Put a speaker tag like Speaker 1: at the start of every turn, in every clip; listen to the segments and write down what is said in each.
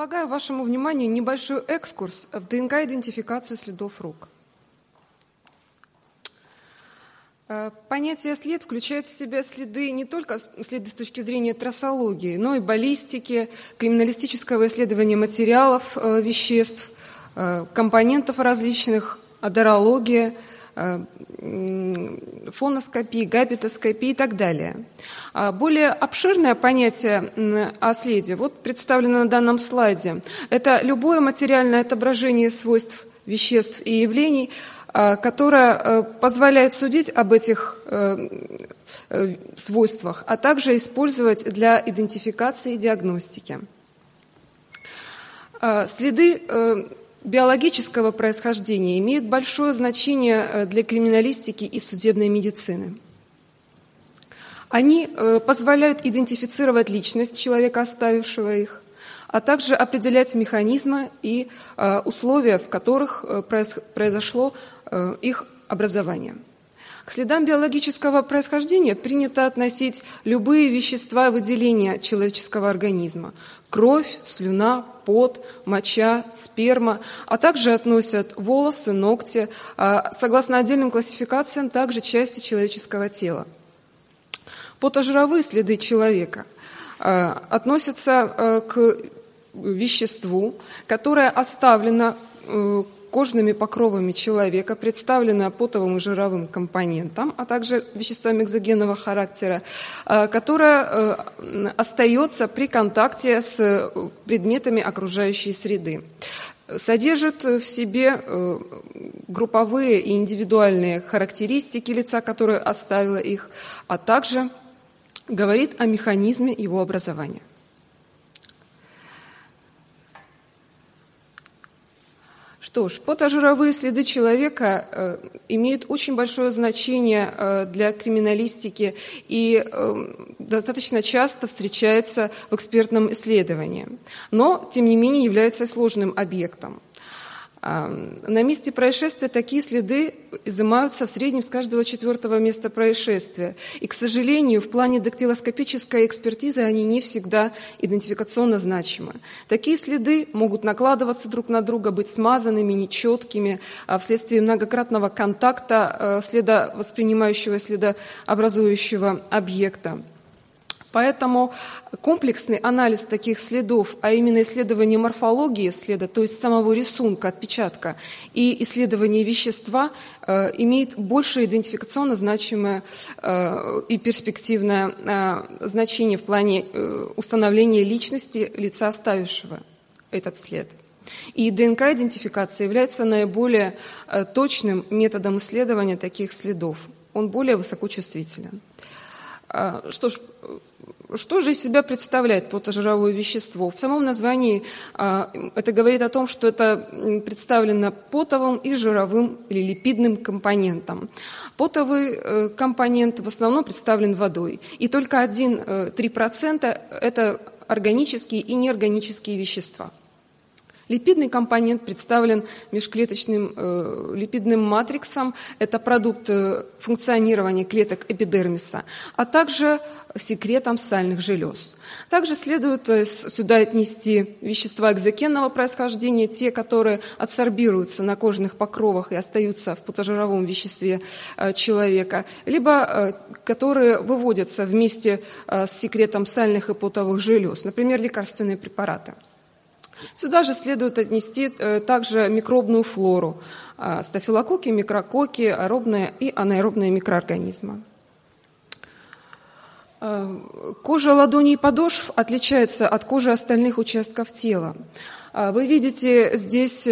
Speaker 1: Предлагаю вашему вниманию небольшой экскурс в ДНК-идентификацию следов рук. Э, понятие след включает в себя следы не только следы с точки зрения трассологии, но и баллистики, криминалистического исследования материалов э, веществ, э, компонентов различных, Э, фоноскопии, габитоскопии и так далее. А более обширное понятие о следе вот представлено на данном слайде. Это любое материальное отображение свойств веществ и явлений, э, которое э, позволяет судить об этих свойствах, а также использовать для идентификации и диагностики. Следы биологического происхождения имеют большое значение э, для криминалистики и судебной медицины. Они э, позволяют идентифицировать личность человека, оставившего их, а также определять механизмы и э, условия, в которых произошло их образование. К следам биологического происхождения принято относить любые вещества выделения человеческого организма – кровь, слюна, пот, моча, сперма, а также относят волосы, ногти, а, согласно отдельным классификациям, также части человеческого тела. Потожировые следы человека а, относятся а, к веществу, которое оставлено э, кожными покровами человека, представлена потовым и жировым компонентом, а также веществами экзогенного характера, э, которая э, остается при контакте с предметами окружающей среды содержит в себе э, групповые и индивидуальные характеристики лица, которые оставило их, а также говорит о механизме его образования. Что ж, потожировые следы человека э, имеют очень большое значение э, для криминалистики и э, достаточно часто встречается в экспертном исследовании, но, тем не менее, является сложным объектом. На месте происшествия такие следы изымаются в среднем с каждого четвертого места происшествия. И, к сожалению, в плане дактилоскопической экспертизы они не всегда идентификационно значимы. Такие следы могут накладываться друг на друга, быть смазанными, нечеткими, а вследствие многократного контакта э, следа воспринимающего и следообразующего объекта. Поэтому комплексный анализ таких следов, а именно исследование морфологии следа, то есть самого рисунка, отпечатка, и исследование вещества э, имеет большее идентификационно значимое э, и перспективное э, значение в плане э, установления личности лица, оставившего этот след. И ДНК-идентификация является наиболее э, точным методом исследования таких следов. Он более высокочувствителен. А, что ж, что же из себя представляет потожировое вещество? В самом названии а, это говорит о том, что это представлено потовым и жировым или липидным компонентом. Потовый э, компонент в основном представлен водой, и только 1-3% э, это органические и неорганические вещества. Липидный компонент представлен межклеточным э, липидным матриксом. Это продукт э, функционирования клеток эпидермиса, а также секретом сальных желез. Также следует э, сюда отнести вещества экзокенного происхождения, те, которые адсорбируются на кожных покровах и остаются в потожировом веществе э, человека, либо которые выводятся вместе с секретом сальных и потовых желез, например, лекарственные препараты. Сюда же следует отнести э, также микробную флору, э, стафилококки, микрококи, аэробные и анаэробные микроорганизмы. Э, кожа ладоней и подошв отличается от кожи остальных участков тела. Вы видите здесь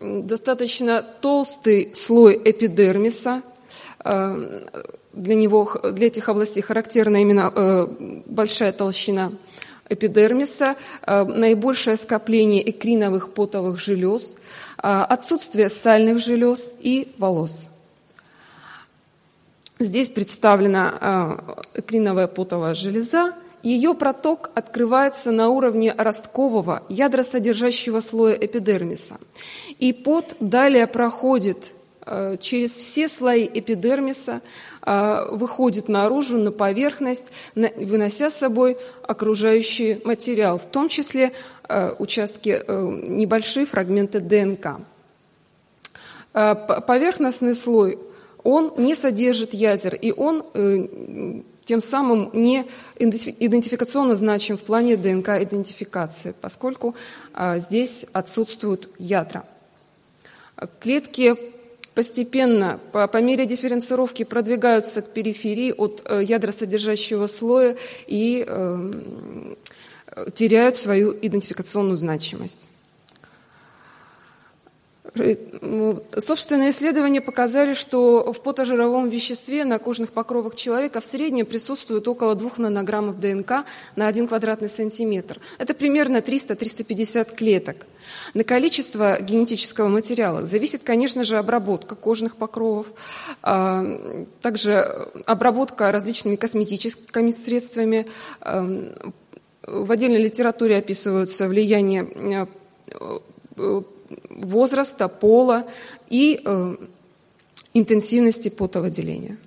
Speaker 1: достаточно толстый слой эпидермиса. Для, него, для этих областей характерна именно большая толщина – эпидермиса, э, наибольшее скопление экриновых потовых желез, э, отсутствие сальных желез и волос. Здесь представлена э, экриновая потовая железа. Ее проток открывается на уровне росткового, ядросодержащего слоя эпидермиса. И пот далее проходит через все слои эпидермиса выходит наружу, на поверхность, вынося с собой окружающий материал, в том числе участки, небольшие фрагменты ДНК. Поверхностный слой, он не содержит ядер, и он тем самым не идентификационно значим в плане ДНК-идентификации, поскольку здесь отсутствуют ядра. Клетки постепенно, по, по мере дифференцировки, продвигаются к периферии от э, ядросодержащего слоя и э, теряют свою идентификационную значимость. Э, собственные исследования показали, что в потожировом веществе на кожных покровах человека в среднем присутствует около 2 нанограммов ДНК на 1 квадратный сантиметр. Это примерно 300-350 клеток. На количество генетического материала зависит, конечно же, обработка кожных покровов, а, также обработка различными косметическими средствами. Эм, в отдельной литературе описываются влияние э, возраста, пола и э, интенсивности потовыделения.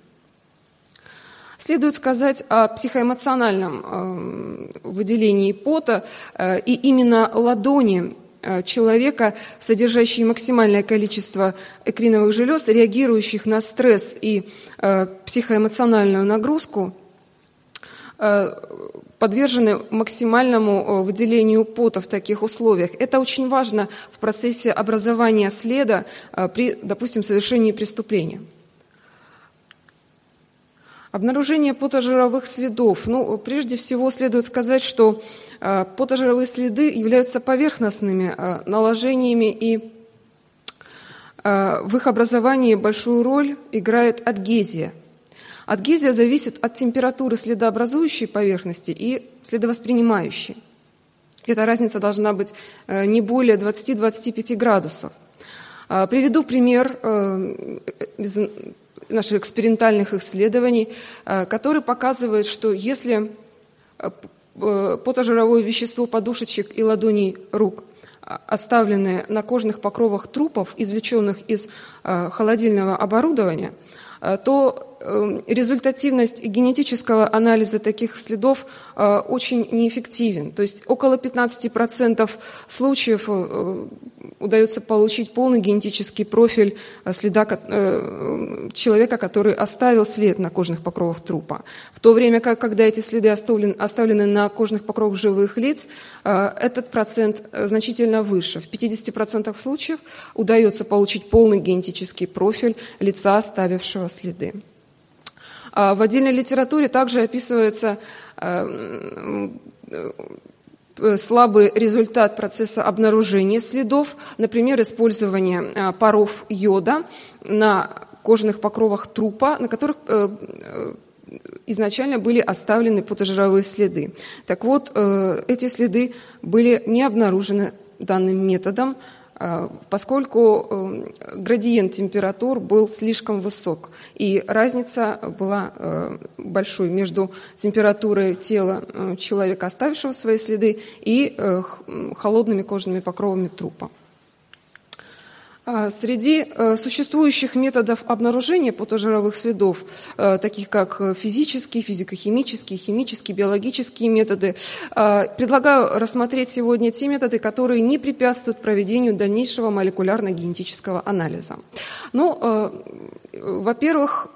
Speaker 1: Следует сказать о психоэмоциональном э, выделении пота, э, и именно ладони э, человека, содержащие максимальное количество экриновых желез, реагирующих на стресс и психоэмоциональную нагрузку, подвержены максимальному э, выделению пота в таких условиях. Это очень важно в процессе образования следа э, при, допустим, совершении преступления. Обнаружение потожировых следов. Ну, прежде всего следует сказать, что э, потожировые следы являются поверхностными наложениями и в их образовании большую роль играет адгезия – Адгезия зависит от температуры следообразующей поверхности и следовоспринимающей. Эта разница должна быть э, не более 20-25 градусов. А, приведу пример э, из наших экспериментальных исследований, э, который показывает, что если потожировое вещество подушечек и ладоней рук а, оставлены на кожных покровах трупов, извлеченных из холодильного оборудования, то результативность генетического анализа таких следов э, очень неэффективен. То есть около 15% случаев э, удается получить полный генетический профиль э, следа человека, который оставил след на кожных покровах трупа. В то время как, когда эти следы оставлены на кожных покровах живых лиц, этот процент значительно выше. В 50% случаев удается получить полный генетический профиль лица, оставившего следы. А в отдельной литературе также описывается э, э, слабый результат процесса обнаружения следов, например, использование э, паров йода на кожаных покровах трупа, на которых изначально были оставлены потожировые следы. Так вот, эти следы были не обнаружены данным методом, поскольку э, градиент температур был слишком высок, и разница была э, большой между температурой тела человека, оставившего свои следы, и холодными кожными покровами трупа. А, среди э, существующих методов обнаружения потожировых следов, э, таких как физические, физико-химические, химические, биологические методы, а, предлагаю рассмотреть сегодня те методы, которые не препятствуют проведению дальнейшего молекулярно-генетического анализа. Ну, э, во-первых,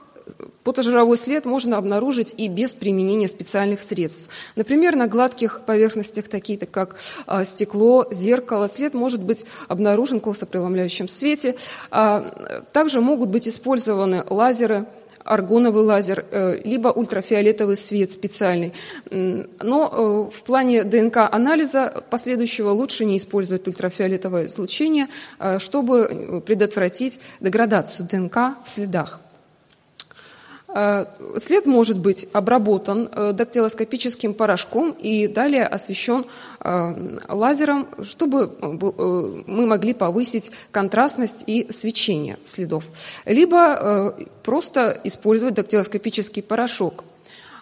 Speaker 1: Потожировой след можно обнаружить и без применения специальных средств. Например, на гладких поверхностях, такие как а, стекло, зеркало, след может быть обнаружен в косопреломляющем свете. А, также могут быть использованы лазеры, аргоновый лазер, э, либо ультрафиолетовый свет специальный. Но э, в плане ДНК-анализа последующего лучше не использовать ультрафиолетовое излучение, э, чтобы предотвратить деградацию ДНК в следах. Э, след может быть обработан э, дактилоскопическим порошком и далее освещен э, лазером, чтобы мы могли повысить контрастность и свечение следов. Либо просто использовать дактилоскопический порошок.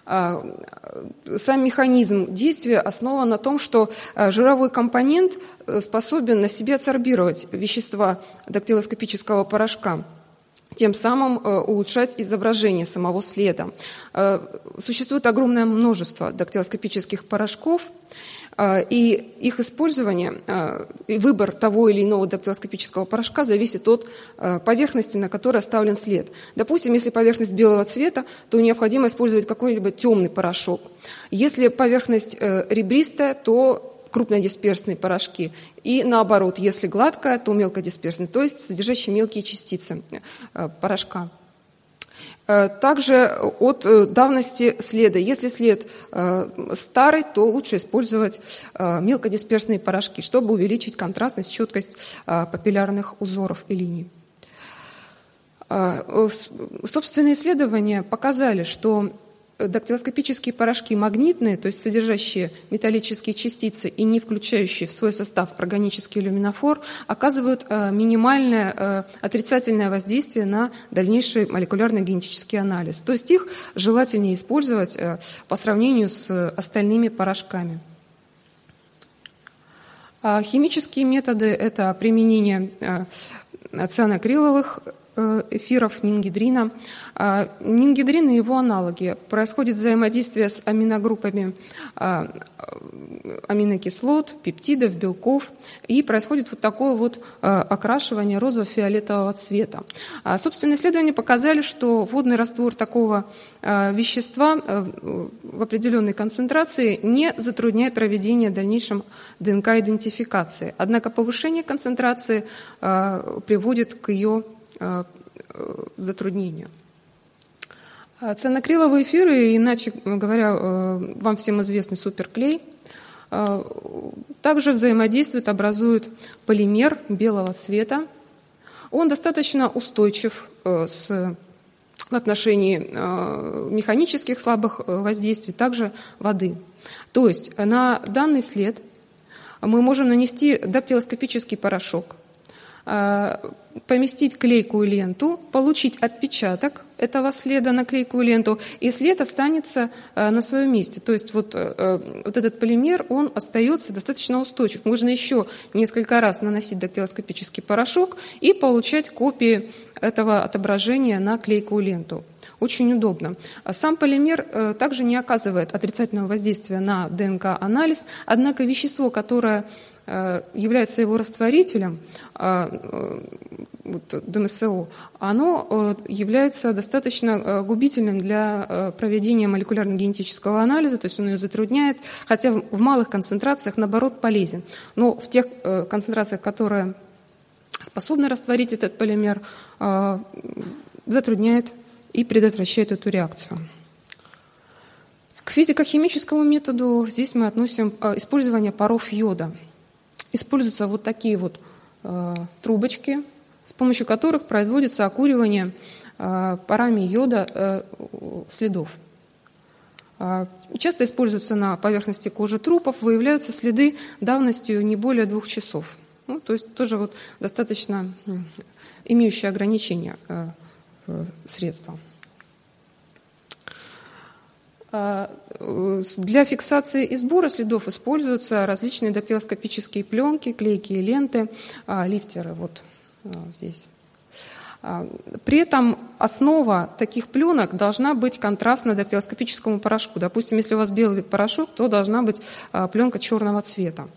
Speaker 1: Сам механизм действия основан на том, что жировой компонент способен на себе адсорбировать вещества дактилоскопического порошка. Тем самым улучшать изображение самого следа. Существует огромное множество дактилоскопических порошков, а, и их использование и выбор того или иного дактилоскопического порошка зависит от поверхности, на которой оставлен след. Допустим, если поверхность белого цвета, то необходимо использовать какой-либо темный порошок. Если поверхность э, ребристая, то крупнодисперсные порошки. И наоборот, если гладкая, то мелкодисперсные, то есть содержащие мелкие частицы э, порошка. Э, также от э, давности следа. Если след старый, то лучше использовать мелкодисперсные порошки, чтобы увеличить контрастность, четкость папиллярных узоров и линий. Собственные исследования показали, что дактилоскопические порошки магнитные, то есть содержащие металлические частицы и не включающие в свой состав органический люминофор, оказывают э, минимальное э, отрицательное воздействие на дальнейший молекулярно-генетический анализ. То есть их желательнее использовать э, по сравнению с остальными порошками. А химические методы – это применение цианокриловых Э, эфиров нингидрина. А, нингидрин и его аналоги. Происходит взаимодействие с аминогруппами а, аминокислот, пептидов, белков, и происходит вот такое вот а, окрашивание розово-фиолетового цвета. Собственно, исследования показали, что водный раствор такого вещества э, в определенной концентрации не затрудняет проведение дальнейшем ДНК-идентификации. Однако повышение концентрации приводит к ее Э, затруднению. А Цианокриловые эфиры, иначе говоря, э, вам всем известный суперклей, э, также взаимодействуют, образуют полимер белого цвета. Он достаточно устойчив с, в отношении механических слабых воздействий, также воды. То есть на данный след мы можем нанести дактилоскопический порошок, поместить клейкую ленту, получить отпечаток этого следа на клейкую ленту, и след останется э, на своем месте. То есть вот, э, э, вот этот полимер, он остается достаточно устойчив. Можно еще несколько раз наносить дактилоскопический порошок и получать копии этого отображения на клейкую ленту. Очень удобно. А сам полимер также не оказывает отрицательного воздействия на ДНК-анализ, однако вещество, которое Э, является его растворителем, а, э, вот, ДМСО, оно э, является достаточно губительным для проведения молекулярно-генетического анализа, то есть он ее затрудняет, хотя в малых концентрациях, наоборот, полезен. Но в тех концентрациях, которые способны растворить этот полимер, затрудняет и предотвращает эту реакцию. К физико-химическому методу здесь мы относим использование паров йода – используются вот такие вот э, трубочки, с помощью которых производится окуривание э, парами йода э, следов. Э, часто используются на поверхности кожи трупов, выявляются следы давностью не более двух часов. Ну, то есть тоже вот достаточно имеющие ограничения э, средства. А, э, для фиксации и сбора следов используются различные дактилоскопические пленки, клейкие ленты, а, лифтеры вот а, здесь. При этом основа таких пленок должна быть контрастна дактилоскопическому порошку. Допустим, если у вас белый порошок, то должна быть пленка черного цвета.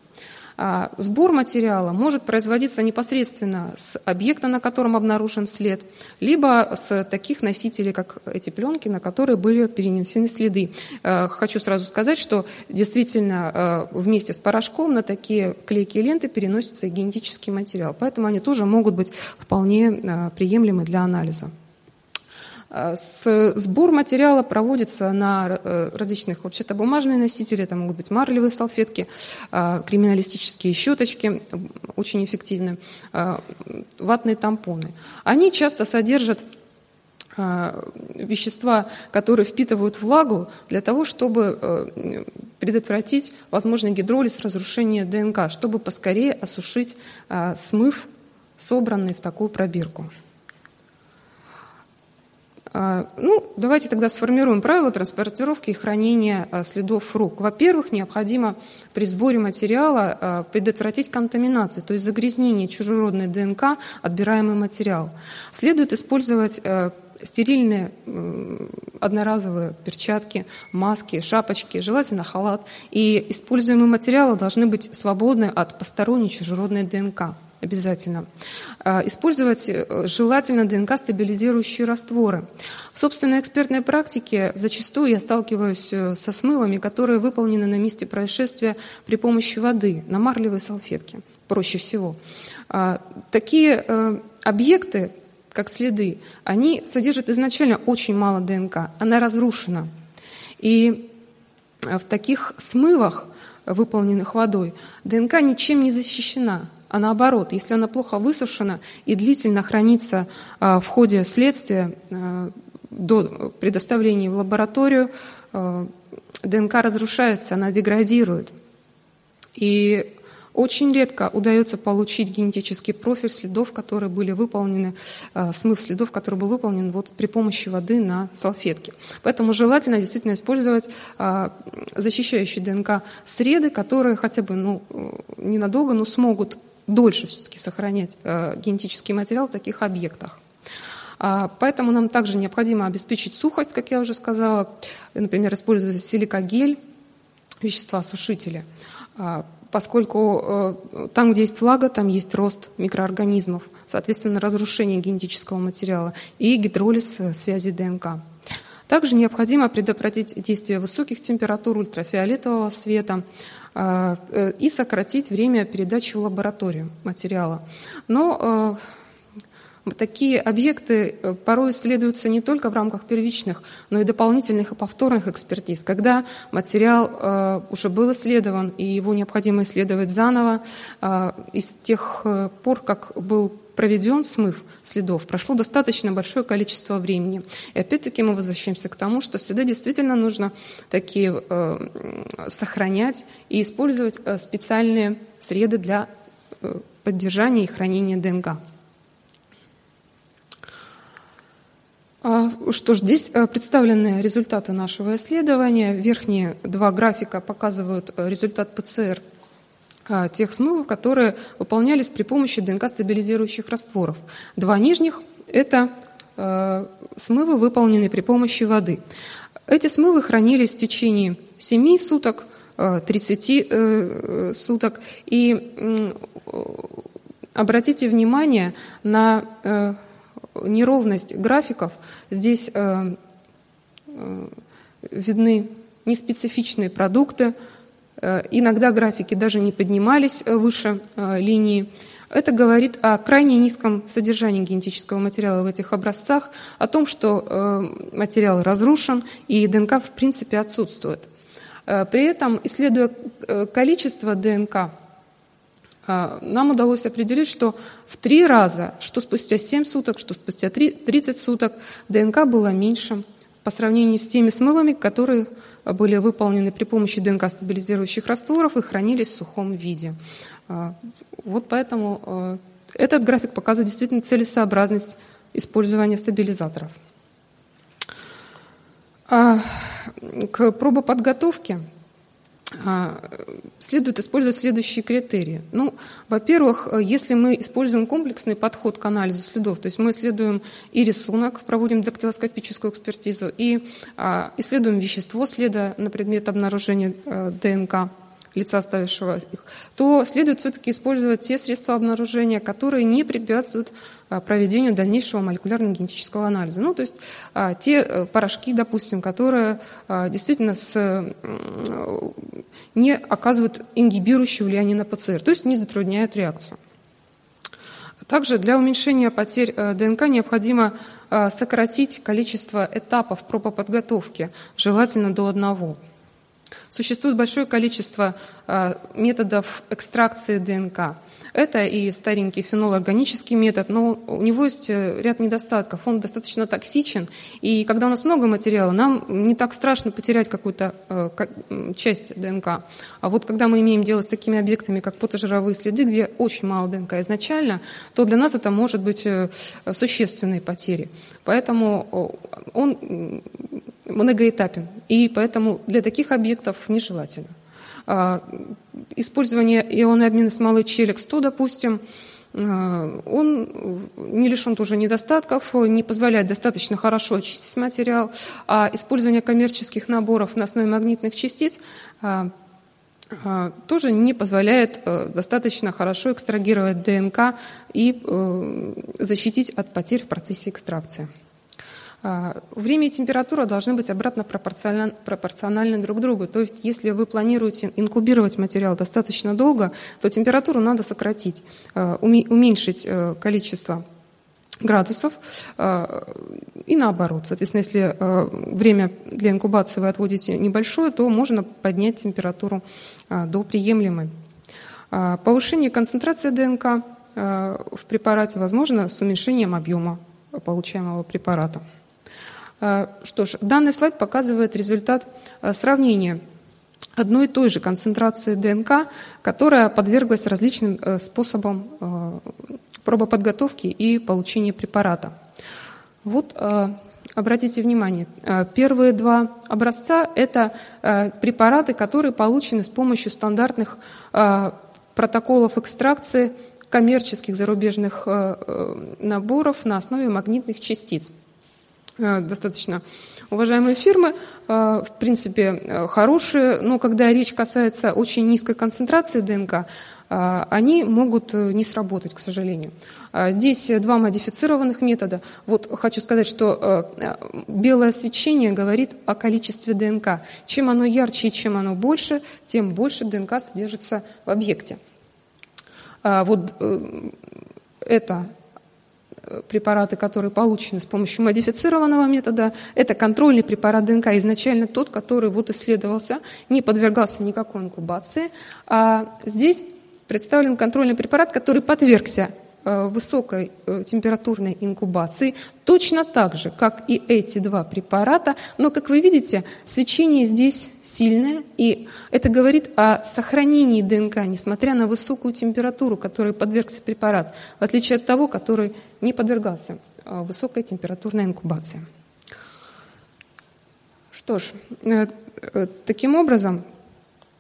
Speaker 1: А, сбор материала может производиться непосредственно с объекта, на котором обнаружен след, либо с таких носителей, как эти пленки, на которые были перенесены следы. А, хочу сразу сказать, что действительно а, вместе с порошком на такие клейкие ленты переносится генетический материал, поэтому они тоже могут быть вполне приемлемы для анализа. Сбор материала проводится на э, различных хлопчатобумажные носители, это могут быть марлевые салфетки, а, криминалистические щеточки, очень эффективны, а, ватные тампоны. Они часто содержат а, вещества, которые впитывают влагу для того, чтобы э, предотвратить возможный гидролиз, разрушение ДНК, чтобы поскорее осушить смыв, собранный в такую пробирку. А, ну, давайте тогда сформируем правила транспортировки и хранения а, следов рук. Во-первых, необходимо при сборе материала а, предотвратить контаминацию, то есть загрязнение чужеродной ДНК, отбираемый материал. Следует использовать стерильные одноразовые перчатки, маски, шапочки, желательно халат. И используемые материалы должны быть свободны от посторонней чужеродной ДНК обязательно. А, использовать э, желательно ДНК-стабилизирующие растворы. В собственной экспертной практике зачастую я сталкиваюсь э, со смывами, которые выполнены на месте происшествия при помощи воды на марлевой салфетке, проще всего. А, такие э, объекты, как следы, они содержат изначально очень мало ДНК, она разрушена. И в таких смывах, выполненных водой, ДНК ничем не защищена а наоборот, если она плохо высушена и длительно хранится а, в ходе следствия а, до предоставления в лабораторию, а, ДНК разрушается, она деградирует. И очень редко удается получить генетический профиль следов, которые были выполнены, смыв следов, который был выполнен вот при помощи воды на салфетке. Поэтому желательно действительно использовать защищающие ДНК среды, которые хотя бы ну, ненадолго, но смогут дольше все-таки сохранять э, генетический материал в таких объектах. А, поэтому нам также необходимо обеспечить сухость, как я уже сказала, например, использовать силикогель, вещества-сушители, а, поскольку э, там, где есть влага, там есть рост микроорганизмов, соответственно, разрушение генетического материала и гидролиз э, связи ДНК. Также необходимо предотвратить действие высоких температур ультрафиолетового света, и сократить время передачи в лабораторию материала. Но э, такие объекты э, порой исследуются не только в рамках первичных, но и дополнительных и повторных экспертиз. Когда материал уже был исследован, и его необходимо исследовать заново, из тех пор, как был проведен смыв следов, прошло достаточно большое количество времени. И опять-таки мы возвращаемся к тому, что следы действительно нужно такие э, сохранять и использовать э, специальные среды для э, поддержания и хранения ДНК. А, что ж, здесь э, представлены результаты нашего исследования. Верхние два графика показывают результат ПЦР тех смывов, которые выполнялись при помощи ДНК-стабилизирующих растворов. Два нижних – это э, смывы, выполненные при помощи воды. Эти смывы хранились в течение 7 суток, 30 э, э, суток. И обратите внимание на неровность графиков. Здесь видны неспецифичные продукты, иногда графики даже не поднимались э, выше э, линии. Это говорит о крайне низком содержании генетического материала в этих образцах, о том, что материал разрушен и ДНК в принципе отсутствует. При этом, исследуя количество ДНК, нам удалось определить, что в три раза, что спустя 7 суток, что спустя 30 суток, ДНК было меньше по сравнению с теми смывами, которые были выполнены при помощи ДНК-стабилизирующих растворов и хранились в сухом виде. А, вот поэтому э, этот график показывает действительно целесообразность использования стабилизаторов. А, к пробоподготовке а, следует использовать следующие критерии. Ну, во-первых, если мы используем комплексный подход к анализу следов, то есть мы исследуем и рисунок, проводим дактилоскопическую экспертизу, и а, исследуем вещество следа на предмет обнаружения а, ДНК, лица, оставившего их, то следует все-таки использовать те средства обнаружения, которые не препятствуют а, проведению дальнейшего молекулярно-генетического анализа. Ну, то есть а, те э, порошки, допустим, которые а, действительно с, не оказывают ингибирующее влияние на ПЦР, то есть не затрудняют реакцию. Также для уменьшения потерь э, ДНК необходимо сократить количество этапов пробоподготовки, желательно до одного. Существует большое количество а, методов экстракции ДНК. Это и старенький фенол-органический метод, но у него есть э, ряд недостатков. Он достаточно токсичен, и когда у нас много материала, нам не так страшно потерять какую-то э, часть ДНК. А вот когда мы имеем дело с такими объектами, как потожировые следы, где очень мало ДНК изначально, то для нас это может быть э, существенной потерей. Поэтому он многоэтапен, и поэтому для таких объектов нежелательно. А, использование ионного обмена смолы Челик-100, допустим, а, он не лишен тоже недостатков, не позволяет достаточно хорошо очистить материал, а использование коммерческих наборов на основе магнитных частиц а, тоже не позволяет э, достаточно хорошо экстрагировать ДНК и э, защитить от потерь в процессе экстракции. А, время и температура должны быть обратно пропорциональны, пропорциональны друг другу. То есть, если вы планируете инкубировать материал достаточно долго, то температуру надо сократить, а, уменьшить э, количество градусов а, и наоборот. Соответственно, если время для инкубации вы отводите небольшое, то можно поднять температуру до приемлемой. Повышение концентрации ДНК в препарате возможно с уменьшением объема получаемого препарата. А, что ж, данный слайд показывает результат а, сравнения одной и той же концентрации ДНК, которая подверглась различным э, способам э, пробоподготовки и получения препарата. Вот Обратите внимание, э, первые два образца – это препараты, которые получены с помощью стандартных протоколов экстракции коммерческих зарубежных наборов на основе магнитных частиц. Э, достаточно уважаемые фирмы, э, в принципе, э, хорошие, но когда речь касается очень низкой концентрации ДНК, они могут не сработать, к сожалению. Здесь два модифицированных метода. Вот хочу сказать, что белое свечение говорит о количестве ДНК. Чем оно ярче и чем оно больше, тем больше ДНК содержится в объекте. Вот это препараты, которые получены с помощью модифицированного метода, это контрольный препарат ДНК, изначально тот, который вот исследовался, не подвергался никакой инкубации. А здесь представлен контрольный препарат, который подвергся высокой э, температурной инкубации, точно так же, как и эти два препарата. Но, как вы видите, свечение здесь сильное, и это говорит о сохранении ДНК, несмотря на высокую температуру, которой подвергся препарат, в отличие от того, который не подвергался э, высокой температурной инкубации. Что ж, таким образом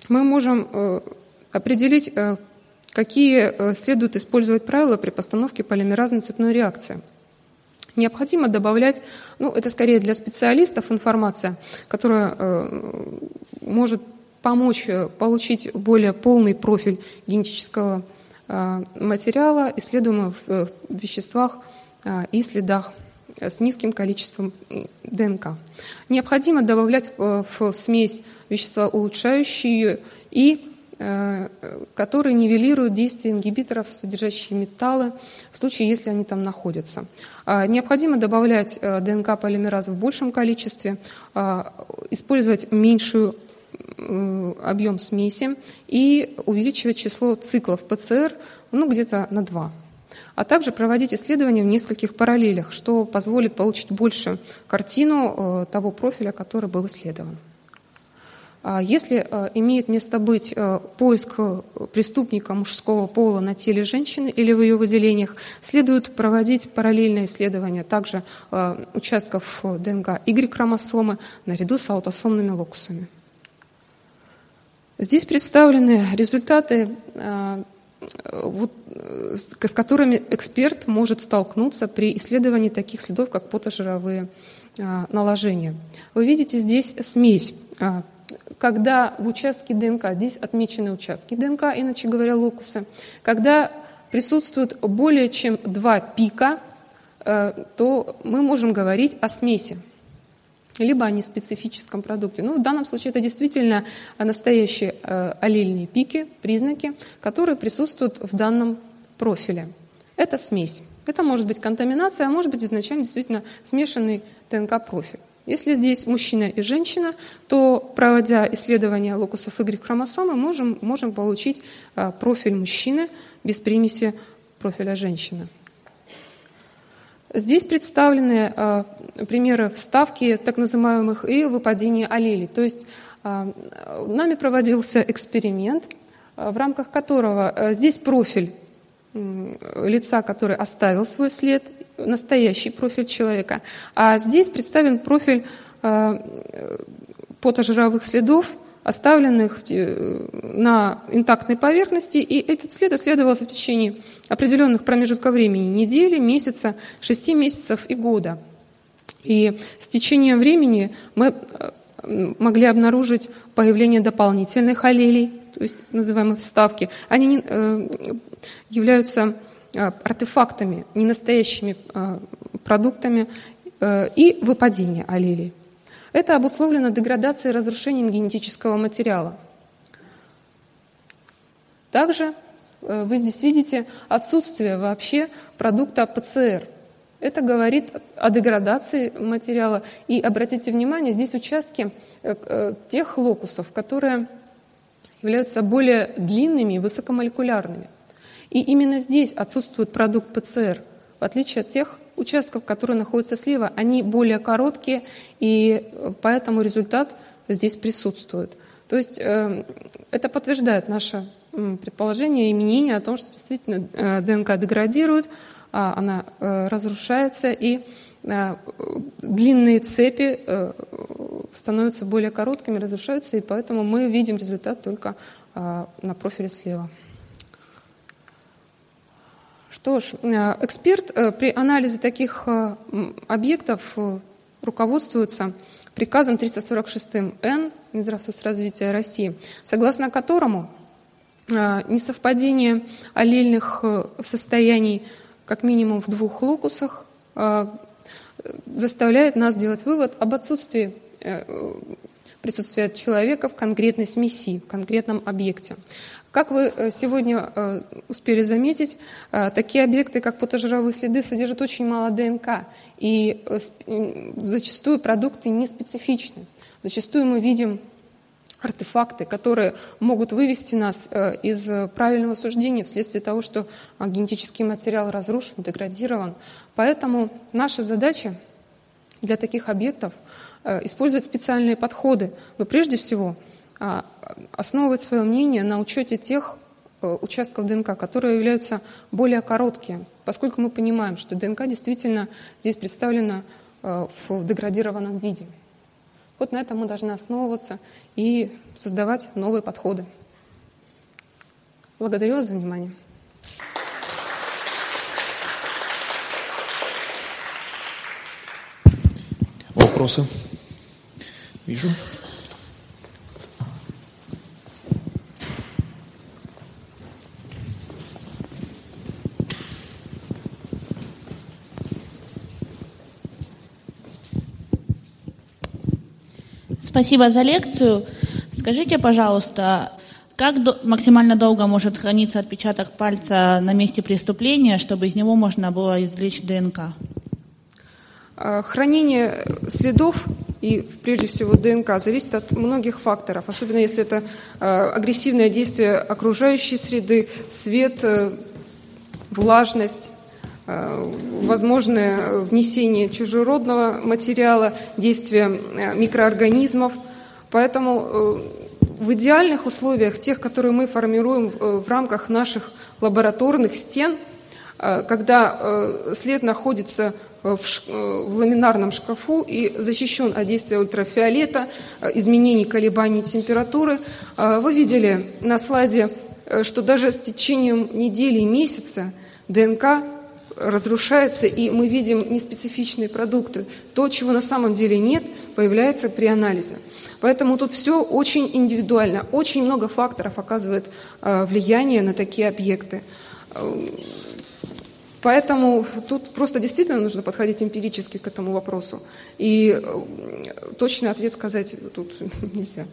Speaker 1: мы можем определить, Какие э, следует использовать правила при постановке полимеразной цепной реакции? Необходимо добавлять, ну это скорее для специалистов информация, которая э, может помочь э, получить более полный профиль генетического э, материала, исследуемого в э, веществах э, и следах с низким количеством ДНК. Необходимо добавлять в смесь вещества улучшающие и которые нивелируют действие ингибиторов, содержащие металлы, в случае, если они там находятся. А, необходимо добавлять э, ДНК полимеразы в большем количестве, а, использовать меньшую объем смеси и увеличивать число циклов ПЦР ну, где-то на 2 а также проводить исследования в нескольких параллелях, что позволит получить больше картину э, того профиля, который был исследован. А если э, имеет место быть э, поиск э, преступника мужского пола на теле женщины или в ее выделениях, следует проводить параллельное исследование также участков ДНК Y-хромосомы наряду с аутосомными локусами. Здесь представлены результаты, с которыми эксперт может столкнуться при исследовании таких следов, как потожировые наложения. Вы видите здесь смесь когда в участке ДНК, здесь отмечены участки ДНК, иначе говоря, локусы, когда присутствует более чем два пика, э, то мы можем говорить о смеси, либо о неспецифическом продукте. Ну, в данном случае это действительно настоящие э, аллельные пики, признаки, которые присутствуют в данном профиле. Это смесь. Это может быть контаминация, а может быть изначально действительно смешанный ДНК-профиль. Если здесь мужчина и женщина, то, проводя исследование локусов Y-хромосомы, можем, можем получить а, профиль мужчины без примеси профиля женщины. Здесь представлены а, примеры вставки так называемых и выпадения аллелей. То есть а, нами проводился эксперимент, в рамках которого здесь профиль лица, который оставил свой след, настоящий профиль человека. А здесь представлен профиль э, потожировых следов, оставленных э, на интактной поверхности, и этот след исследовался в течение определенных промежутков времени, недели, месяца, шести месяцев и года. И с течением времени мы э, могли обнаружить появление дополнительных аллелей, то есть называемых вставки. Они являются артефактами, не настоящими э, продуктами э, и выпадение аллелей. Это обусловлено деградацией и разрушением генетического материала. Также вы здесь видите отсутствие вообще продукта ПЦР. Это говорит о деградации материала. И обратите внимание, здесь участки тех локусов, которые являются более длинными и высокомолекулярными. И именно здесь отсутствует продукт ПЦР, в отличие от тех участков, которые находятся слева. Они более короткие, и поэтому результат здесь присутствует. То есть э, это подтверждает наше предположение и мнение о том, что действительно э, ДНК деградирует, а она э, разрушается, и длинные цепи становятся более короткими, разрушаются, и поэтому мы видим результат только на профиле слева. Что ж, э, эксперт э, при анализе таких э, объектов руководствуется приказом 346-Н Минздрава развития России, согласно которому несовпадение аллельных состояний как минимум в двух локусах заставляет нас делать вывод об отсутствии присутствия человека в конкретной смеси, в конкретном объекте. Как вы э, сегодня э, успели заметить, э, такие объекты, как потожировые следы, содержат очень мало ДНК, и зачастую продукты не специфичны. Зачастую мы видим артефакты, которые могут вывести нас из правильного суждения вследствие того, что генетический материал разрушен, деградирован. Поэтому наша задача для таких объектов использовать специальные подходы, но прежде всего – основывать свое мнение на учете тех э, участков ДНК, которые являются более короткие, поскольку мы понимаем, что ДНК действительно здесь представлена э, в деградированном виде. Вот на этом мы должны основываться и создавать новые подходы. Благодарю вас за внимание.
Speaker 2: Вопросы? Вижу.
Speaker 3: Спасибо за лекцию. Скажите, пожалуйста, как до, максимально долго может храниться отпечаток пальца на месте преступления, чтобы из него можно было извлечь ДНК?
Speaker 1: А, хранение следов и прежде всего ДНК зависит от многих факторов, особенно если это а, агрессивное действие окружающей среды, свет, э, влажность, Э, возможное внесение чужеродного материала, действия э, микроорганизмов. Поэтому э, в идеальных условиях, тех, которые мы формируем в рамках наших лабораторных стен, когда след находится в, в ламинарном шкафу и защищен от действия ультрафиолета, изменений колебаний температуры. Вы видели на слайде, что даже с течением недели и месяца ДНК разрушается, и мы видим неспецифичные продукты. То, чего на самом деле нет, появляется при анализе. Поэтому тут все очень индивидуально. Очень много факторов оказывает э, влияние на такие объекты. Э, поэтому тут просто действительно нужно подходить эмпирически к этому вопросу. И э, точный ответ сказать тут нельзя.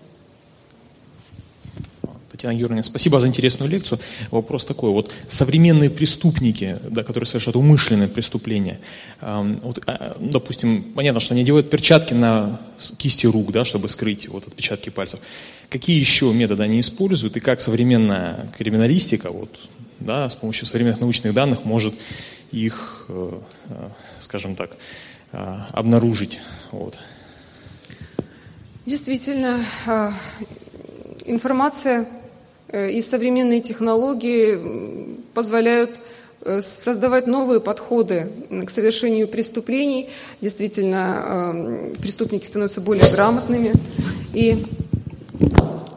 Speaker 2: Татьяна Георгиевна, спасибо за интересную лекцию. Вопрос такой, вот современные преступники, да, которые совершают умышленные преступления, вот, э, допустим, понятно, что они делают перчатки на кисти рук, да, чтобы скрыть вот отпечатки пальцев. Какие еще методы они используют и как современная криминалистика, вот, да, с помощью современных научных данных может их, э, э, скажем так, э, обнаружить. Вот.
Speaker 1: Действительно, э, информация и современные технологии позволяют э, создавать новые подходы к совершению преступлений. Действительно, преступники становятся более грамотными и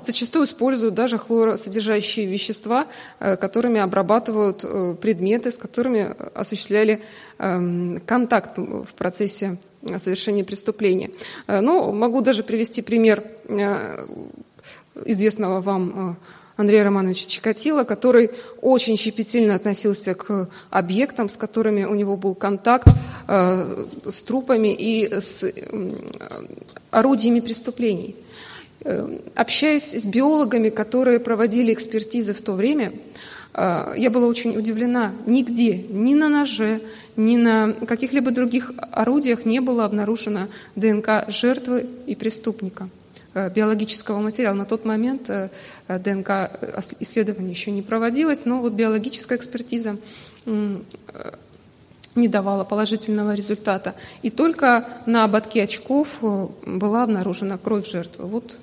Speaker 1: зачастую используют даже хлоросодержащие вещества, которыми обрабатывают предметы, с которыми осуществляли эм, контакт в процессе совершения преступления. Ну, могу даже привести пример известного вам э, Андрея Романовича Чикатила, который очень щепетильно относился к объектам, с которыми у него был контакт, э, с трупами и с орудиями преступлений. Э, общаясь с биологами, которые проводили экспертизы в то время, я была очень удивлена. Нигде, ни на ноже, ни на каких-либо других орудиях не было обнаружено ДНК жертвы и преступника. Э, биологического материала. На тот момент э, ДНК э, исследование еще не проводилось, но вот биологическая экспертиза не давала положительного результата. И только на ободке очков была обнаружена кровь жертвы. Вот.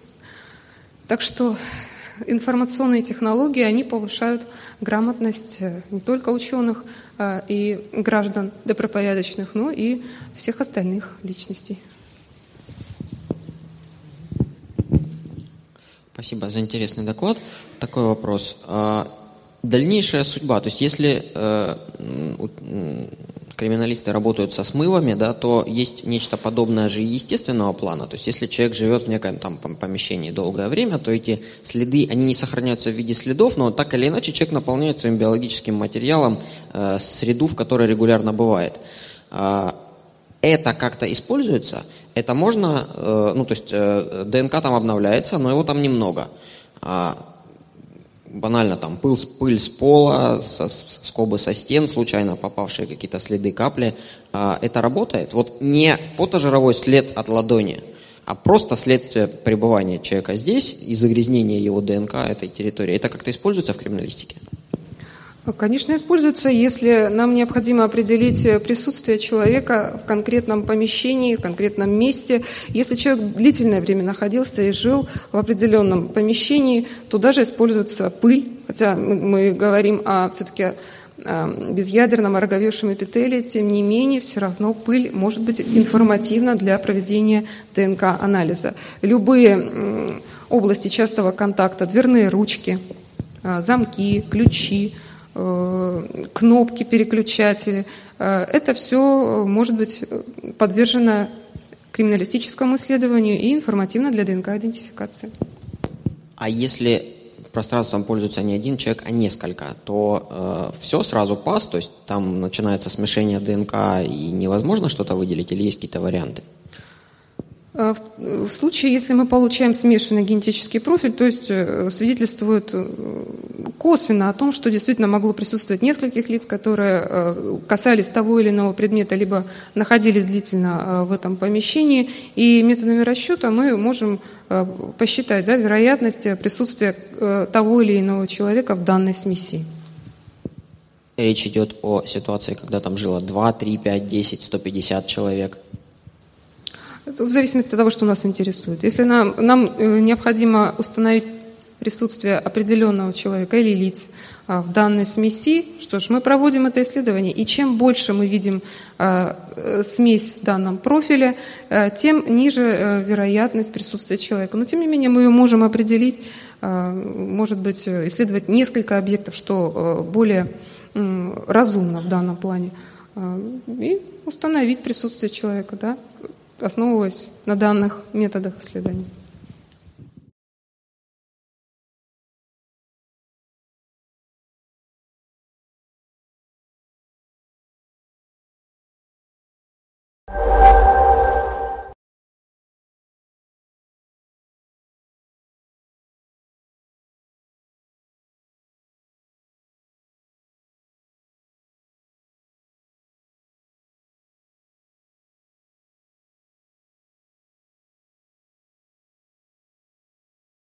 Speaker 1: Так что информационные технологии, они повышают грамотность не только ученых и граждан добропорядочных, но и всех остальных личностей.
Speaker 4: Спасибо за интересный доклад. Такой вопрос. А, дальнейшая судьба, то есть если э, криминалисты работают со смывами, да, то есть нечто подобное же естественного плана. То есть если человек живет в неком там помещении долгое время, то эти следы, они не сохраняются в виде следов, но так или иначе человек наполняет своим биологическим материалом э, среду, в которой регулярно бывает. А, это как-то используется, это можно, э, ну то есть э, ДНК там обновляется, но его там немного. А банально там пыль, пыль с пола, со, скобы со стен, случайно попавшие какие-то следы капли, а, это работает. Вот не потожировой след от ладони, а просто следствие пребывания человека здесь и загрязнения его ДНК этой территории. Это как-то используется в криминалистике?
Speaker 1: Конечно, используется, если нам необходимо определить присутствие человека в конкретном помещении, в конкретном месте. Если человек длительное время находился и жил в определенном помещении, то даже используется пыль, хотя мы, говорим о все-таки безъядерном ороговевшем эпителии, тем не менее, все равно пыль может быть информативна для проведения ДНК-анализа. Любые области частого контакта, дверные ручки, а, замки, ключи – Э, кнопки, переключатели. Э, это все может быть подвержено криминалистическому исследованию и информативно для ДНК-идентификации.
Speaker 4: А если пространством пользуется не один человек, а несколько, то э, все сразу пас, то есть там начинается смешение ДНК и невозможно что-то выделить, или есть какие-то варианты?
Speaker 1: А в случае, если мы получаем смешанный генетический профиль, то есть э, свидетельствует э, косвенно о том, что действительно могло присутствовать нескольких лиц, которые э, касались того или иного предмета, либо находились длительно в этом помещении, и методами расчета мы можем посчитать да, вероятность присутствия того или иного человека в данной смеси.
Speaker 4: Речь идет о ситуации, когда там жило 2, 3, 5, 10, 150 человек –
Speaker 1: в зависимости от того, что нас интересует. Если нам, нам э, необходимо установить присутствие определенного человека или лиц а, в данной смеси, что ж, мы проводим это исследование, и чем больше мы видим а, э, смесь в данном профиле, а, тем ниже вероятность присутствия человека. Но тем не менее мы ее можем определить, может быть, исследовать несколько объектов, что более разумно в данном плане, и установить присутствие человека, да, основываясь на данных методах исследований.